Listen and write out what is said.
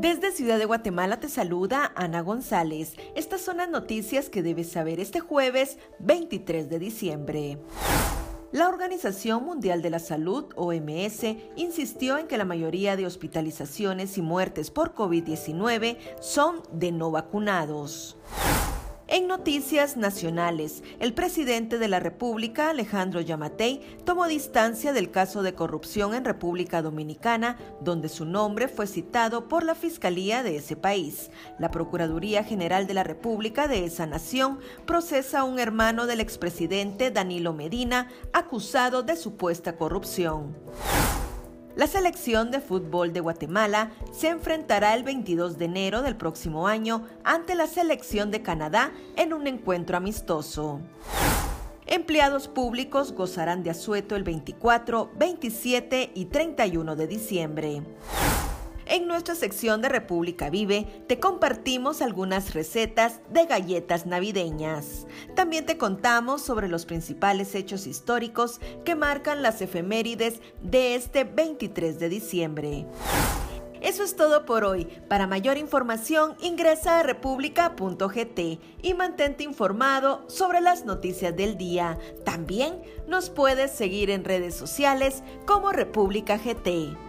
Desde Ciudad de Guatemala te saluda Ana González. Estas son las noticias que debes saber este jueves 23 de diciembre. La Organización Mundial de la Salud, OMS, insistió en que la mayoría de hospitalizaciones y muertes por COVID-19 son de no vacunados. En noticias nacionales, el presidente de la República, Alejandro Yamatei, tomó distancia del caso de corrupción en República Dominicana, donde su nombre fue citado por la Fiscalía de ese país. La Procuraduría General de la República de esa nación procesa a un hermano del expresidente Danilo Medina, acusado de supuesta corrupción. La selección de fútbol de Guatemala se enfrentará el 22 de enero del próximo año ante la selección de Canadá en un encuentro amistoso. Empleados públicos gozarán de asueto el 24, 27 y 31 de diciembre. En nuestra sección de República Vive te compartimos algunas recetas de galletas navideñas. También te contamos sobre los principales hechos históricos que marcan las efemérides de este 23 de diciembre. Eso es todo por hoy. Para mayor información ingresa a república.gt y mantente informado sobre las noticias del día. También nos puedes seguir en redes sociales como República GT.